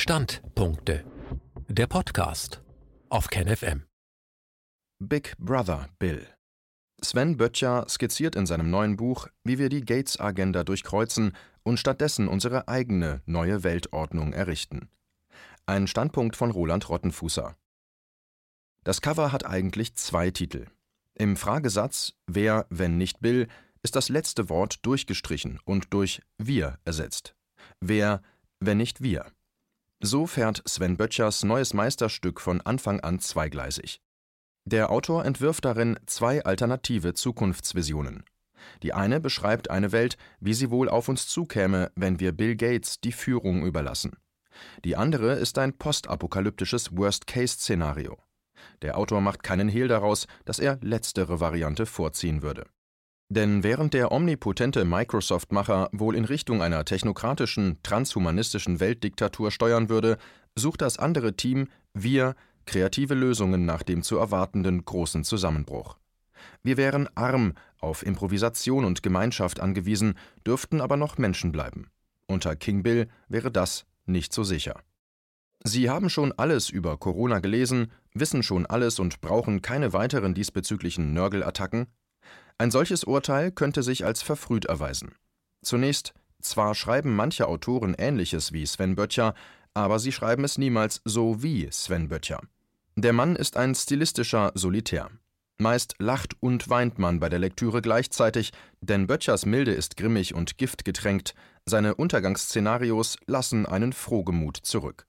Standpunkte. Der Podcast auf KenFM. Big Brother Bill. Sven Böttcher skizziert in seinem neuen Buch, wie wir die Gates-Agenda durchkreuzen und stattdessen unsere eigene neue Weltordnung errichten. Ein Standpunkt von Roland Rottenfußer. Das Cover hat eigentlich zwei Titel. Im Fragesatz Wer, wenn nicht Bill, ist das letzte Wort durchgestrichen und durch wir ersetzt. Wer, wenn nicht wir? So fährt Sven Böttchers neues Meisterstück von Anfang an zweigleisig. Der Autor entwirft darin zwei alternative Zukunftsvisionen. Die eine beschreibt eine Welt, wie sie wohl auf uns zukäme, wenn wir Bill Gates die Führung überlassen. Die andere ist ein postapokalyptisches Worst-Case-Szenario. Der Autor macht keinen Hehl daraus, dass er letztere Variante vorziehen würde. Denn während der omnipotente Microsoft-Macher wohl in Richtung einer technokratischen, transhumanistischen Weltdiktatur steuern würde, sucht das andere Team, wir, kreative Lösungen nach dem zu erwartenden großen Zusammenbruch. Wir wären arm, auf Improvisation und Gemeinschaft angewiesen, dürften aber noch Menschen bleiben. Unter King Bill wäre das nicht so sicher. Sie haben schon alles über Corona gelesen, wissen schon alles und brauchen keine weiteren diesbezüglichen Nörgelattacken? Ein solches Urteil könnte sich als verfrüht erweisen. Zunächst, zwar schreiben manche Autoren Ähnliches wie Sven Böttcher, aber sie schreiben es niemals so wie Sven Böttcher. Der Mann ist ein stilistischer Solitär. Meist lacht und weint man bei der Lektüre gleichzeitig, denn Böttchers Milde ist grimmig und giftgetränkt, seine Untergangsszenarios lassen einen Frohgemut zurück.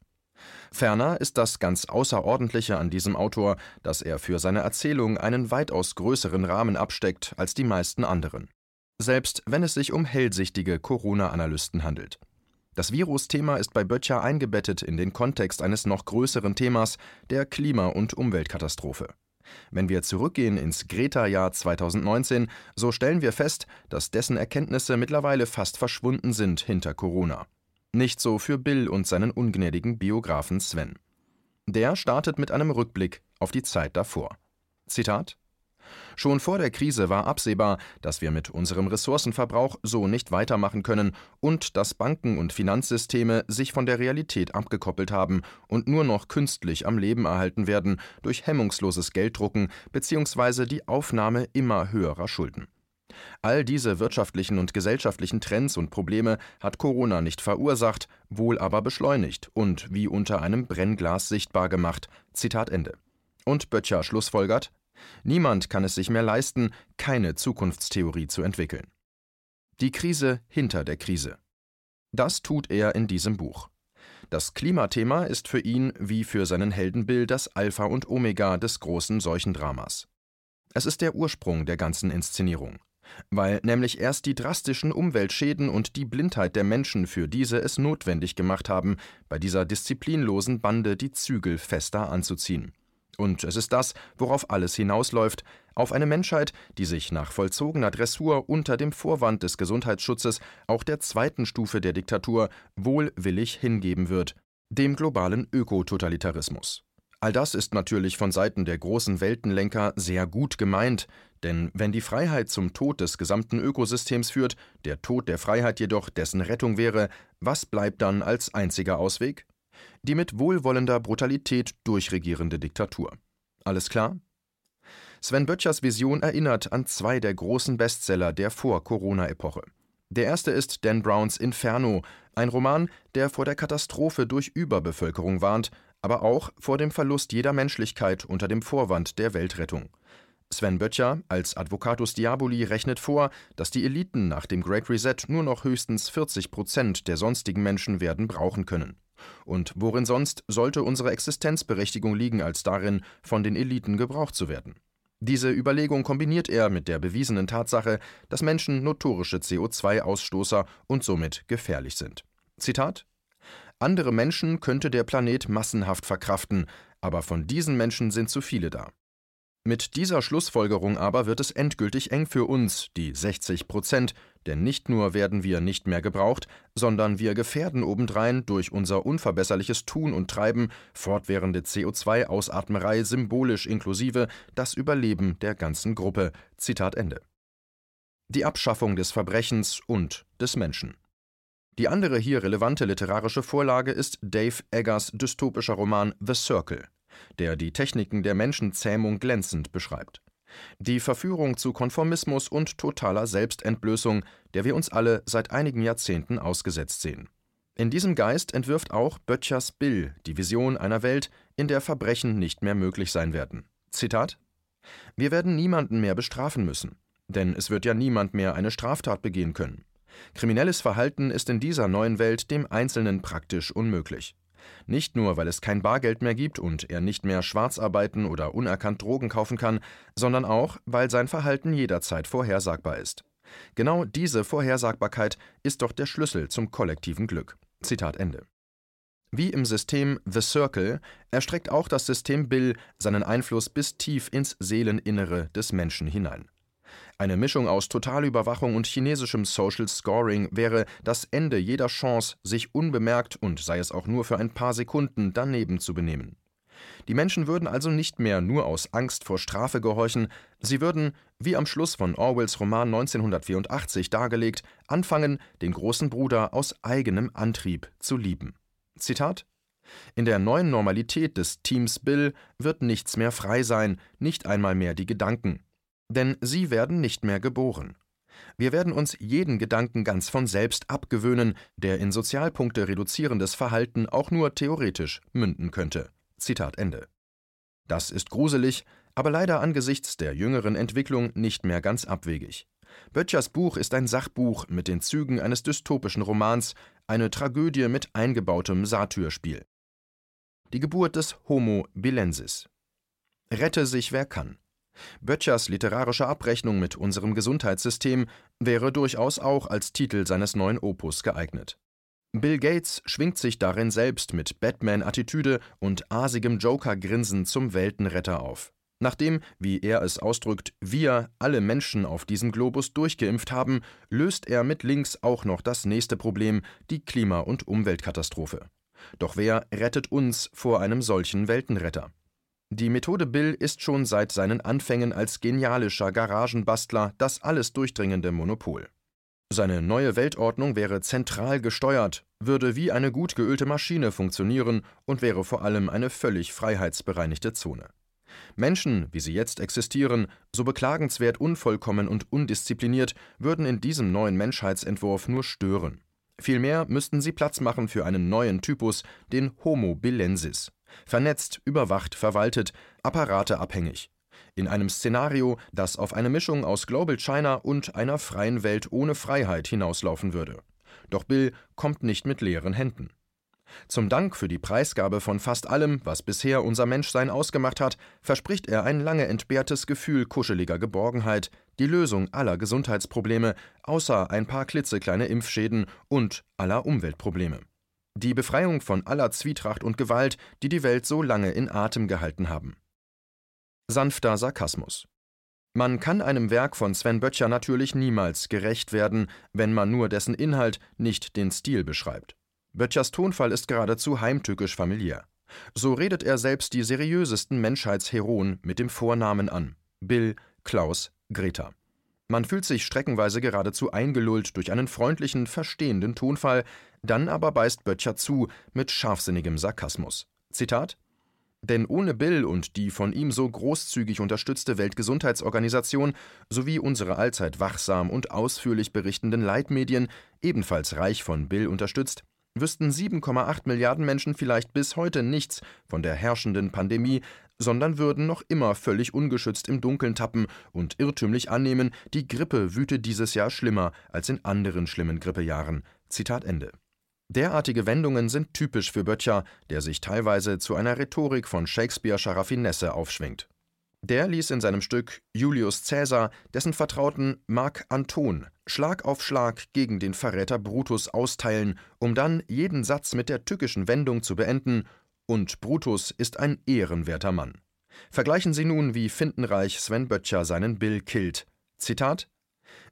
Ferner ist das ganz Außerordentliche an diesem Autor, dass er für seine Erzählung einen weitaus größeren Rahmen absteckt als die meisten anderen. Selbst wenn es sich um hellsichtige Corona-Analysten handelt. Das Virusthema ist bei Böttcher eingebettet in den Kontext eines noch größeren Themas, der Klima- und Umweltkatastrophe. Wenn wir zurückgehen ins Greta-Jahr 2019, so stellen wir fest, dass dessen Erkenntnisse mittlerweile fast verschwunden sind hinter Corona. Nicht so für Bill und seinen ungnädigen Biografen Sven. Der startet mit einem Rückblick auf die Zeit davor. Zitat Schon vor der Krise war absehbar, dass wir mit unserem Ressourcenverbrauch so nicht weitermachen können und dass Banken und Finanzsysteme sich von der Realität abgekoppelt haben und nur noch künstlich am Leben erhalten werden durch hemmungsloses Gelddrucken bzw. die Aufnahme immer höherer Schulden. All diese wirtschaftlichen und gesellschaftlichen Trends und Probleme hat Corona nicht verursacht, wohl aber beschleunigt und wie unter einem Brennglas sichtbar gemacht. Zitat Ende. Und Böttcher schlussfolgert: Niemand kann es sich mehr leisten, keine Zukunftstheorie zu entwickeln. Die Krise hinter der Krise. Das tut er in diesem Buch. Das Klimathema ist für ihn wie für seinen Helden Bill das Alpha und Omega des großen Seuchendramas. Es ist der Ursprung der ganzen Inszenierung weil nämlich erst die drastischen Umweltschäden und die Blindheit der Menschen für diese es notwendig gemacht haben, bei dieser disziplinlosen Bande die Zügel fester anzuziehen. Und es ist das, worauf alles hinausläuft, auf eine Menschheit, die sich nach vollzogener Dressur unter dem Vorwand des Gesundheitsschutzes auch der zweiten Stufe der Diktatur wohlwillig hingeben wird, dem globalen Ökototalitarismus. All das ist natürlich von Seiten der großen Weltenlenker sehr gut gemeint, denn wenn die Freiheit zum Tod des gesamten Ökosystems führt, der Tod der Freiheit jedoch dessen Rettung wäre, was bleibt dann als einziger Ausweg? Die mit wohlwollender Brutalität durchregierende Diktatur. Alles klar? Sven Böttchers Vision erinnert an zwei der großen Bestseller der Vor-Corona-Epoche. Der erste ist Dan Browns Inferno, ein Roman, der vor der Katastrophe durch Überbevölkerung warnt, aber auch vor dem Verlust jeder Menschlichkeit unter dem Vorwand der Weltrettung. Sven Böttcher als Advocatus Diaboli rechnet vor, dass die Eliten nach dem Great Reset nur noch höchstens 40 Prozent der sonstigen Menschen werden brauchen können. Und worin sonst sollte unsere Existenzberechtigung liegen, als darin, von den Eliten gebraucht zu werden? Diese Überlegung kombiniert er mit der bewiesenen Tatsache, dass Menschen notorische CO2-Ausstoßer und somit gefährlich sind. Zitat andere Menschen könnte der Planet massenhaft verkraften, aber von diesen Menschen sind zu viele da. Mit dieser Schlussfolgerung aber wird es endgültig eng für uns, die 60 Prozent, denn nicht nur werden wir nicht mehr gebraucht, sondern wir gefährden obendrein durch unser unverbesserliches Tun und Treiben, fortwährende CO2-Ausatmerei symbolisch inklusive, das Überleben der ganzen Gruppe. Zitat Ende. Die Abschaffung des Verbrechens und des Menschen. Die andere hier relevante literarische Vorlage ist Dave Eggers dystopischer Roman The Circle, der die Techniken der Menschenzähmung glänzend beschreibt. Die Verführung zu Konformismus und totaler Selbstentblößung, der wir uns alle seit einigen Jahrzehnten ausgesetzt sehen. In diesem Geist entwirft auch Böttchers Bill die Vision einer Welt, in der Verbrechen nicht mehr möglich sein werden. Zitat: Wir werden niemanden mehr bestrafen müssen, denn es wird ja niemand mehr eine Straftat begehen können. Kriminelles Verhalten ist in dieser neuen Welt dem Einzelnen praktisch unmöglich. Nicht nur, weil es kein Bargeld mehr gibt und er nicht mehr schwarz arbeiten oder unerkannt Drogen kaufen kann, sondern auch, weil sein Verhalten jederzeit vorhersagbar ist. Genau diese Vorhersagbarkeit ist doch der Schlüssel zum kollektiven Glück. Zitat Ende. Wie im System The Circle erstreckt auch das System Bill seinen Einfluss bis tief ins Seeleninnere des Menschen hinein. Eine Mischung aus Totalüberwachung und chinesischem Social Scoring wäre das Ende jeder Chance, sich unbemerkt und sei es auch nur für ein paar Sekunden daneben zu benehmen. Die Menschen würden also nicht mehr nur aus Angst vor Strafe gehorchen, sie würden, wie am Schluss von Orwells Roman 1984 dargelegt, anfangen, den großen Bruder aus eigenem Antrieb zu lieben. Zitat in der neuen Normalität des Teams Bill wird nichts mehr frei sein, nicht einmal mehr die Gedanken denn sie werden nicht mehr geboren. Wir werden uns jeden Gedanken ganz von selbst abgewöhnen, der in Sozialpunkte reduzierendes Verhalten auch nur theoretisch münden könnte. Zitat Ende. Das ist gruselig, aber leider angesichts der jüngeren Entwicklung nicht mehr ganz abwegig. Böttchers Buch ist ein Sachbuch mit den Zügen eines dystopischen Romans, eine Tragödie mit eingebautem Satyrspiel. Die Geburt des Homo bilensis. Rette sich wer kann. Böttchers literarische Abrechnung mit unserem Gesundheitssystem wäre durchaus auch als Titel seines neuen Opus geeignet. Bill Gates schwingt sich darin selbst mit Batman-Attitüde und asigem Joker-Grinsen zum Weltenretter auf. Nachdem, wie er es ausdrückt, wir alle Menschen auf diesem Globus durchgeimpft haben, löst er mit links auch noch das nächste Problem, die Klima- und Umweltkatastrophe. Doch wer rettet uns vor einem solchen Weltenretter? Die Methode Bill ist schon seit seinen Anfängen als genialischer Garagenbastler das alles durchdringende Monopol. Seine neue Weltordnung wäre zentral gesteuert, würde wie eine gut geölte Maschine funktionieren und wäre vor allem eine völlig freiheitsbereinigte Zone. Menschen, wie sie jetzt existieren, so beklagenswert unvollkommen und undiszipliniert, würden in diesem neuen Menschheitsentwurf nur stören. Vielmehr müssten sie Platz machen für einen neuen Typus, den Homo bilensis. Vernetzt, überwacht, verwaltet, apparateabhängig. In einem Szenario, das auf eine Mischung aus Global China und einer freien Welt ohne Freiheit hinauslaufen würde. Doch Bill kommt nicht mit leeren Händen. Zum Dank für die Preisgabe von fast allem, was bisher unser Menschsein ausgemacht hat, verspricht er ein lange entbehrtes Gefühl kuscheliger Geborgenheit, die Lösung aller Gesundheitsprobleme, außer ein paar klitzekleine Impfschäden und aller Umweltprobleme. Die Befreiung von aller Zwietracht und Gewalt, die die Welt so lange in Atem gehalten haben. Sanfter Sarkasmus. Man kann einem Werk von Sven Böttcher natürlich niemals gerecht werden, wenn man nur dessen Inhalt, nicht den Stil beschreibt. Böttchers Tonfall ist geradezu heimtückisch familiär. So redet er selbst die seriösesten Menschheitsheroen mit dem Vornamen an: Bill, Klaus, Greta. Man fühlt sich streckenweise geradezu eingelullt durch einen freundlichen, verstehenden Tonfall, dann aber beißt Böttcher zu mit scharfsinnigem Sarkasmus. Zitat denn ohne Bill und die von ihm so großzügig unterstützte Weltgesundheitsorganisation sowie unsere allzeit wachsam und ausführlich berichtenden Leitmedien, ebenfalls reich von Bill unterstützt, wüssten 7,8 Milliarden Menschen vielleicht bis heute nichts von der herrschenden Pandemie, sondern würden noch immer völlig ungeschützt im Dunkeln tappen und irrtümlich annehmen, die Grippe wüte dieses Jahr schlimmer als in anderen schlimmen Grippejahren. Zitat Ende. Derartige Wendungen sind typisch für Böttcher, der sich teilweise zu einer Rhetorik von Shakespeare'scher Raffinesse aufschwingt. Der ließ in seinem Stück Julius Caesar dessen Vertrauten Marc Anton Schlag auf Schlag gegen den Verräter Brutus austeilen, um dann jeden Satz mit der tückischen Wendung zu beenden und Brutus ist ein ehrenwerter Mann. Vergleichen Sie nun, wie findenreich Sven Böttcher seinen Bill killt. Zitat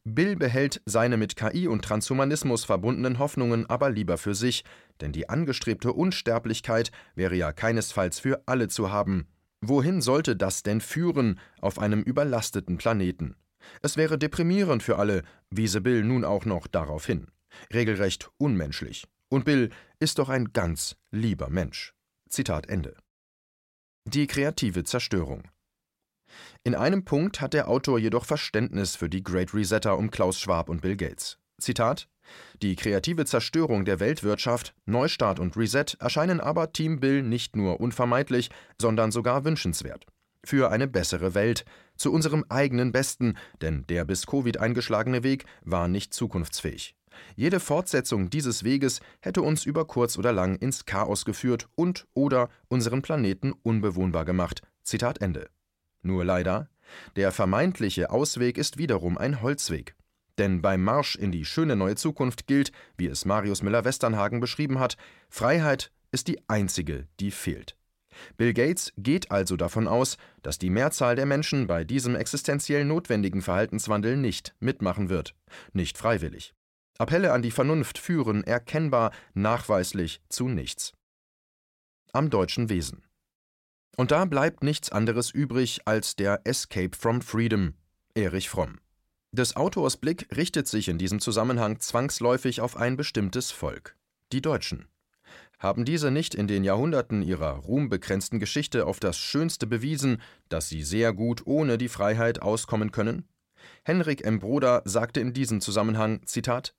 Bill behält seine mit KI und Transhumanismus verbundenen Hoffnungen aber lieber für sich, denn die angestrebte Unsterblichkeit wäre ja keinesfalls für alle zu haben. Wohin sollte das denn führen auf einem überlasteten Planeten? Es wäre deprimierend für alle, wiese Bill nun auch noch darauf hin. Regelrecht unmenschlich. Und Bill ist doch ein ganz lieber Mensch. Zitat Ende. Die kreative Zerstörung. In einem Punkt hat der Autor jedoch Verständnis für die Great Resetter um Klaus Schwab und Bill Gates. Zitat Die kreative Zerstörung der Weltwirtschaft, Neustart und Reset erscheinen aber Team Bill nicht nur unvermeidlich, sondern sogar wünschenswert. Für eine bessere Welt, zu unserem eigenen Besten, denn der bis Covid eingeschlagene Weg war nicht zukunftsfähig. Jede Fortsetzung dieses Weges hätte uns über kurz oder lang ins Chaos geführt und oder unseren Planeten unbewohnbar gemacht. Zitat Ende. Nur leider, der vermeintliche Ausweg ist wiederum ein Holzweg. Denn beim Marsch in die schöne neue Zukunft gilt, wie es Marius Müller-Westernhagen beschrieben hat, Freiheit ist die einzige, die fehlt. Bill Gates geht also davon aus, dass die Mehrzahl der Menschen bei diesem existenziell notwendigen Verhaltenswandel nicht mitmachen wird, nicht freiwillig. Appelle an die Vernunft führen erkennbar, nachweislich zu nichts. Am deutschen Wesen. Und da bleibt nichts anderes übrig als der Escape from Freedom, Erich Fromm. Des Autors Blick richtet sich in diesem Zusammenhang zwangsläufig auf ein bestimmtes Volk, die Deutschen. Haben diese nicht in den Jahrhunderten ihrer ruhmbegrenzten Geschichte auf das Schönste bewiesen, dass sie sehr gut ohne die Freiheit auskommen können? Henrik M. Broder sagte in diesem Zusammenhang, Zitat,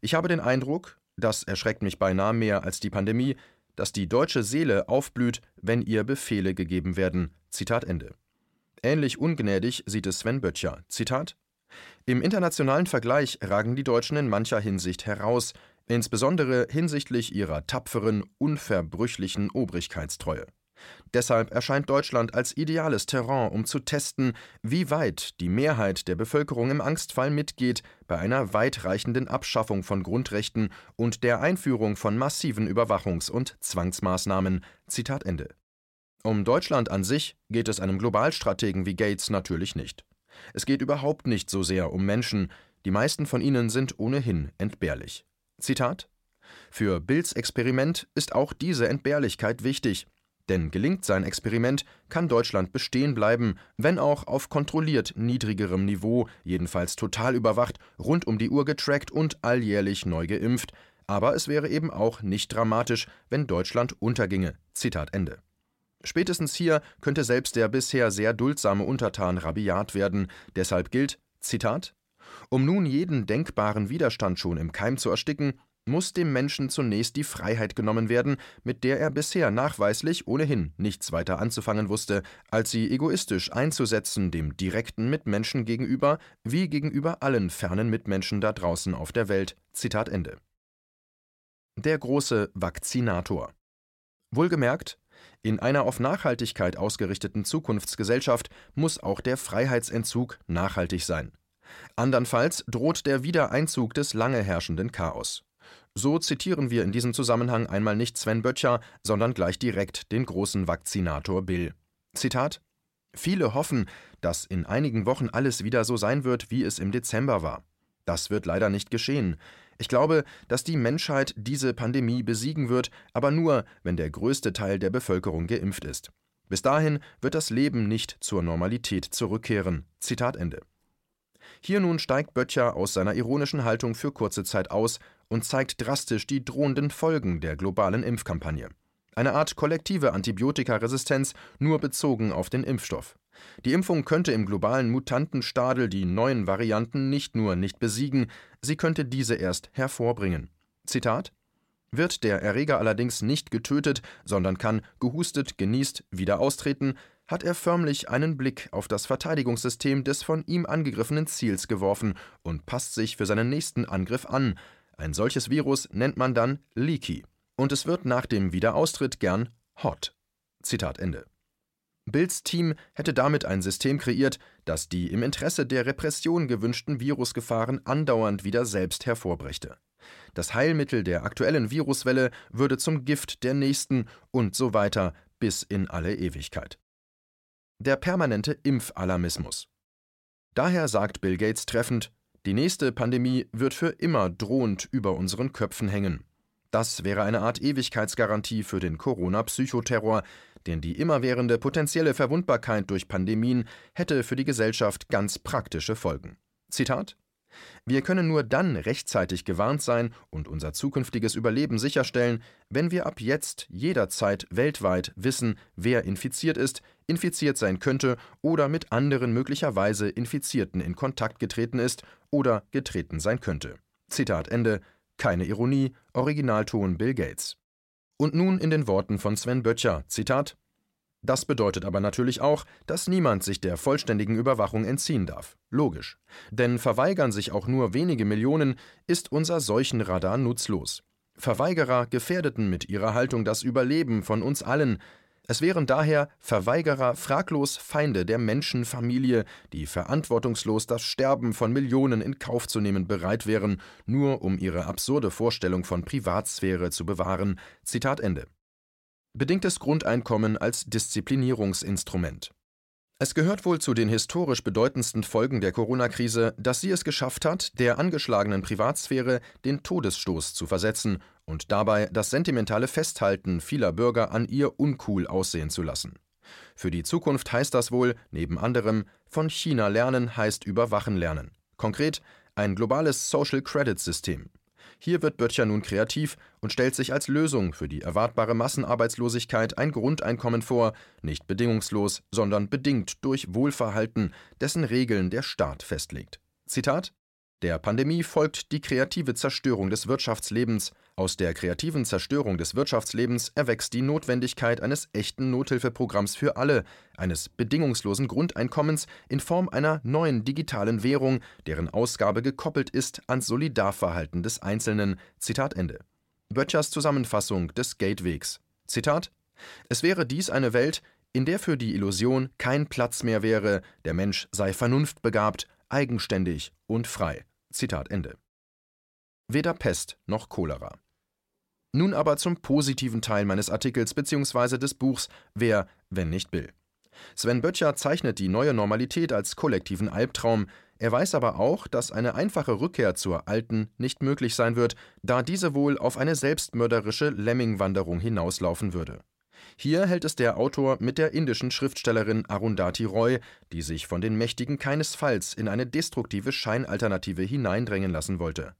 ich habe den Eindruck, das erschreckt mich beinahe mehr als die Pandemie, dass die deutsche Seele aufblüht, wenn ihr Befehle gegeben werden. Zitat Ende. Ähnlich ungnädig sieht es Sven Böttcher. Zitat: Im internationalen Vergleich ragen die Deutschen in mancher Hinsicht heraus, insbesondere hinsichtlich ihrer tapferen, unverbrüchlichen Obrigkeitstreue. Deshalb erscheint Deutschland als ideales Terrain, um zu testen, wie weit die Mehrheit der Bevölkerung im Angstfall mitgeht bei einer weitreichenden Abschaffung von Grundrechten und der Einführung von massiven Überwachungs- und Zwangsmaßnahmen. Zitat Ende. Um Deutschland an sich geht es einem Globalstrategen wie Gates natürlich nicht. Es geht überhaupt nicht so sehr um Menschen, die meisten von ihnen sind ohnehin entbehrlich. Zitat Für Bills Experiment ist auch diese Entbehrlichkeit wichtig, denn gelingt sein Experiment, kann Deutschland bestehen bleiben, wenn auch auf kontrolliert niedrigerem Niveau, jedenfalls total überwacht, rund um die Uhr getrackt und alljährlich neu geimpft. Aber es wäre eben auch nicht dramatisch, wenn Deutschland unterginge. Zitat Ende. Spätestens hier könnte selbst der bisher sehr duldsame Untertan rabiat werden. Deshalb gilt, Zitat, um nun jeden denkbaren Widerstand schon im Keim zu ersticken, muss dem Menschen zunächst die Freiheit genommen werden, mit der er bisher nachweislich ohnehin nichts weiter anzufangen wusste, als sie egoistisch einzusetzen dem direkten Mitmenschen gegenüber wie gegenüber allen fernen Mitmenschen da draußen auf der Welt. Zitat Ende. Der große Vakzinator. Wohlgemerkt, in einer auf Nachhaltigkeit ausgerichteten Zukunftsgesellschaft muss auch der Freiheitsentzug nachhaltig sein. Andernfalls droht der Wiedereinzug des lange herrschenden Chaos. So zitieren wir in diesem Zusammenhang einmal nicht Sven Böttcher, sondern gleich direkt den großen Vakzinator Bill. Zitat Viele hoffen, dass in einigen Wochen alles wieder so sein wird, wie es im Dezember war. Das wird leider nicht geschehen. Ich glaube, dass die Menschheit diese Pandemie besiegen wird, aber nur, wenn der größte Teil der Bevölkerung geimpft ist. Bis dahin wird das Leben nicht zur Normalität zurückkehren. Zitat Ende. Hier nun steigt Böttcher aus seiner ironischen Haltung für kurze Zeit aus und zeigt drastisch die drohenden Folgen der globalen Impfkampagne. Eine Art kollektive Antibiotikaresistenz, nur bezogen auf den Impfstoff. Die Impfung könnte im globalen Mutantenstadel die neuen Varianten nicht nur nicht besiegen, sie könnte diese erst hervorbringen. Zitat Wird der Erreger allerdings nicht getötet, sondern kann, gehustet, genießt, wieder austreten, hat er förmlich einen Blick auf das Verteidigungssystem des von ihm angegriffenen Ziels geworfen und passt sich für seinen nächsten Angriff an, ein solches Virus nennt man dann leaky und es wird nach dem Wiederaustritt gern hot. Zitat Ende. Bills Team hätte damit ein System kreiert, das die im Interesse der Repression gewünschten Virusgefahren andauernd wieder selbst hervorbrächte. Das Heilmittel der aktuellen Viruswelle würde zum Gift der nächsten und so weiter bis in alle Ewigkeit. Der permanente Impfalarmismus. Daher sagt Bill Gates treffend, die nächste Pandemie wird für immer drohend über unseren Köpfen hängen. Das wäre eine Art Ewigkeitsgarantie für den Corona-Psychoterror, denn die immerwährende potenzielle Verwundbarkeit durch Pandemien hätte für die Gesellschaft ganz praktische Folgen. Zitat Wir können nur dann rechtzeitig gewarnt sein und unser zukünftiges Überleben sicherstellen, wenn wir ab jetzt jederzeit weltweit wissen, wer infiziert ist, infiziert sein könnte oder mit anderen möglicherweise Infizierten in Kontakt getreten ist oder getreten sein könnte. Zitat Ende. Keine Ironie, Originalton Bill Gates. Und nun in den Worten von Sven Böttcher, Zitat das bedeutet aber natürlich auch, dass niemand sich der vollständigen Überwachung entziehen darf. Logisch. Denn verweigern sich auch nur wenige Millionen, ist unser Seuchenradar nutzlos. Verweigerer gefährdeten mit ihrer Haltung das Überleben von uns allen. Es wären daher Verweigerer fraglos Feinde der Menschenfamilie, die verantwortungslos das Sterben von Millionen in Kauf zu nehmen bereit wären, nur um ihre absurde Vorstellung von Privatsphäre zu bewahren. Zitat Ende bedingtes Grundeinkommen als Disziplinierungsinstrument. Es gehört wohl zu den historisch bedeutendsten Folgen der Corona-Krise, dass sie es geschafft hat, der angeschlagenen Privatsphäre den Todesstoß zu versetzen und dabei das sentimentale Festhalten vieler Bürger an ihr uncool aussehen zu lassen. Für die Zukunft heißt das wohl, neben anderem, von China lernen heißt überwachen lernen. Konkret ein globales Social Credit System. Hier wird Böttcher nun kreativ und stellt sich als Lösung für die erwartbare Massenarbeitslosigkeit ein Grundeinkommen vor, nicht bedingungslos, sondern bedingt durch Wohlverhalten, dessen Regeln der Staat festlegt. Zitat der Pandemie folgt die kreative Zerstörung des Wirtschaftslebens. Aus der kreativen Zerstörung des Wirtschaftslebens erwächst die Notwendigkeit eines echten Nothilfeprogramms für alle, eines bedingungslosen Grundeinkommens in Form einer neuen digitalen Währung, deren Ausgabe gekoppelt ist ans Solidarverhalten des Einzelnen. Zitat Ende. Böttchers Zusammenfassung des Gatewegs. Zitat Es wäre dies eine Welt, in der für die Illusion kein Platz mehr wäre, der Mensch sei vernunftbegabt, eigenständig und frei. Zitat Ende. Weder Pest noch Cholera. Nun aber zum positiven Teil meines Artikels bzw. des Buchs Wer, wenn nicht Bill. Sven Böttcher zeichnet die neue Normalität als kollektiven Albtraum, er weiß aber auch, dass eine einfache Rückkehr zur alten nicht möglich sein wird, da diese wohl auf eine selbstmörderische Lemmingwanderung hinauslaufen würde. Hier hält es der Autor mit der indischen Schriftstellerin Arundhati Roy, die sich von den Mächtigen keinesfalls in eine destruktive Scheinalternative hineindrängen lassen wollte.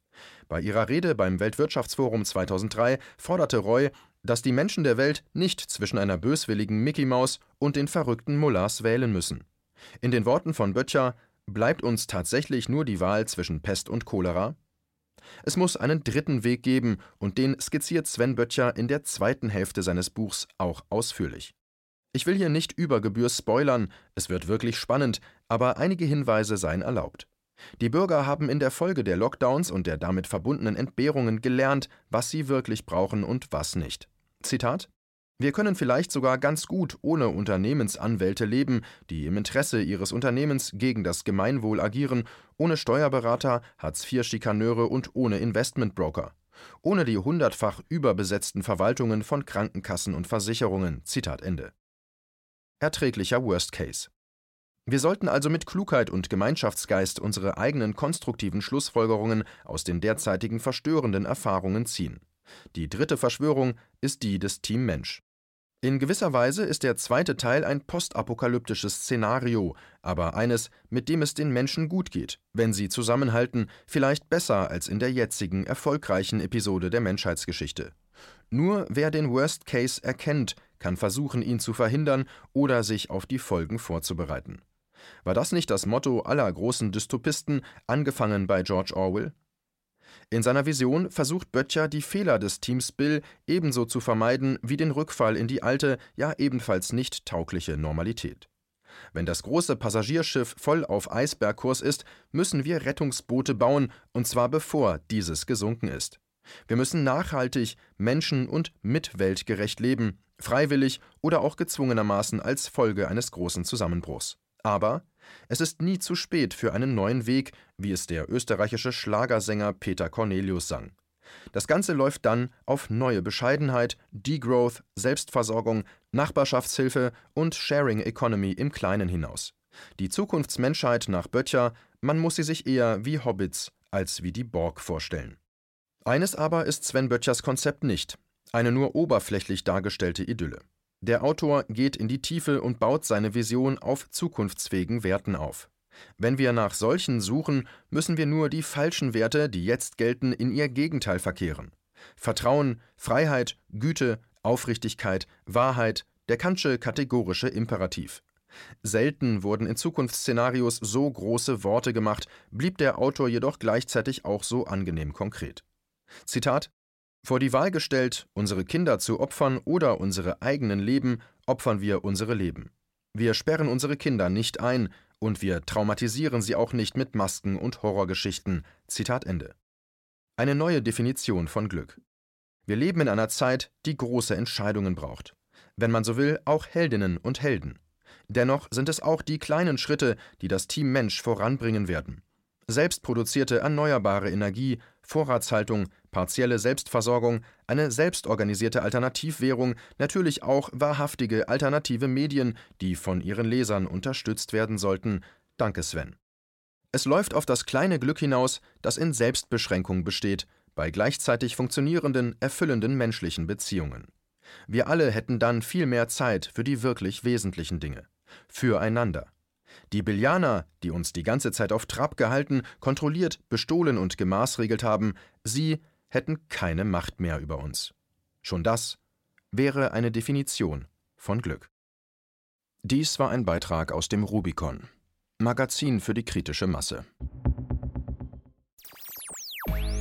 Bei ihrer Rede beim Weltwirtschaftsforum 2003 forderte Roy, dass die Menschen der Welt nicht zwischen einer böswilligen Mickey Maus und den verrückten Mullahs wählen müssen. In den Worten von Böttcher bleibt uns tatsächlich nur die Wahl zwischen Pest und Cholera? Es muss einen dritten Weg geben, und den skizziert Sven Böttcher in der zweiten Hälfte seines Buchs auch ausführlich. Ich will hier nicht über Gebühr spoilern, es wird wirklich spannend, aber einige Hinweise seien erlaubt. Die Bürger haben in der Folge der Lockdowns und der damit verbundenen Entbehrungen gelernt, was sie wirklich brauchen und was nicht. Zitat wir können vielleicht sogar ganz gut ohne Unternehmensanwälte leben, die im Interesse ihres Unternehmens gegen das Gemeinwohl agieren, ohne Steuerberater, Hartz-IV-Schikaneure und ohne Investmentbroker. Ohne die hundertfach überbesetzten Verwaltungen von Krankenkassen und Versicherungen. Zitat Ende. Erträglicher Worst Case. Wir sollten also mit Klugheit und Gemeinschaftsgeist unsere eigenen konstruktiven Schlussfolgerungen aus den derzeitigen verstörenden Erfahrungen ziehen. Die dritte Verschwörung ist die des Team Mensch. In gewisser Weise ist der zweite Teil ein postapokalyptisches Szenario, aber eines, mit dem es den Menschen gut geht, wenn sie zusammenhalten, vielleicht besser als in der jetzigen erfolgreichen Episode der Menschheitsgeschichte. Nur wer den Worst Case erkennt, kann versuchen, ihn zu verhindern oder sich auf die Folgen vorzubereiten. War das nicht das Motto aller großen Dystopisten, angefangen bei George Orwell? In seiner Vision versucht Böttcher, die Fehler des Teams Bill ebenso zu vermeiden wie den Rückfall in die alte, ja ebenfalls nicht taugliche Normalität. Wenn das große Passagierschiff voll auf Eisbergkurs ist, müssen wir Rettungsboote bauen, und zwar bevor dieses gesunken ist. Wir müssen nachhaltig, menschen- und mitweltgerecht leben, freiwillig oder auch gezwungenermaßen als Folge eines großen Zusammenbruchs. Aber es ist nie zu spät für einen neuen Weg, wie es der österreichische Schlagersänger Peter Cornelius sang. Das Ganze läuft dann auf neue Bescheidenheit, Degrowth, Selbstversorgung, Nachbarschaftshilfe und Sharing Economy im Kleinen hinaus. Die Zukunftsmenschheit nach Böttcher, man muss sie sich eher wie Hobbits als wie die Borg vorstellen. Eines aber ist Sven Böttchers Konzept nicht, eine nur oberflächlich dargestellte Idylle. Der Autor geht in die Tiefe und baut seine Vision auf zukunftsfähigen Werten auf. Wenn wir nach solchen suchen, müssen wir nur die falschen Werte, die jetzt gelten, in ihr Gegenteil verkehren. Vertrauen, Freiheit, Güte, Aufrichtigkeit, Wahrheit, der Kantsche kategorische Imperativ. Selten wurden in Zukunftsszenarios so große Worte gemacht, blieb der Autor jedoch gleichzeitig auch so angenehm konkret. Zitat Vor die Wahl gestellt, unsere Kinder zu opfern oder unsere eigenen Leben, opfern wir unsere Leben. Wir sperren unsere Kinder nicht ein und wir traumatisieren sie auch nicht mit Masken und Horrorgeschichten. Zitat Ende. Eine neue Definition von Glück. Wir leben in einer Zeit, die große Entscheidungen braucht. Wenn man so will, auch Heldinnen und Helden. Dennoch sind es auch die kleinen Schritte, die das Team Mensch voranbringen werden. Selbstproduzierte erneuerbare Energie, Vorratshaltung, partielle Selbstversorgung, eine selbstorganisierte Alternativwährung, natürlich auch wahrhaftige alternative Medien, die von ihren Lesern unterstützt werden sollten. Danke, Sven. Es läuft auf das kleine Glück hinaus, das in Selbstbeschränkung besteht, bei gleichzeitig funktionierenden, erfüllenden menschlichen Beziehungen. Wir alle hätten dann viel mehr Zeit für die wirklich wesentlichen Dinge füreinander. Die Billianer, die uns die ganze Zeit auf Trab gehalten, kontrolliert, bestohlen und gemaßregelt haben, sie hätten keine Macht mehr über uns. Schon das wäre eine Definition von Glück. Dies war ein Beitrag aus dem Rubicon, Magazin für die kritische Masse.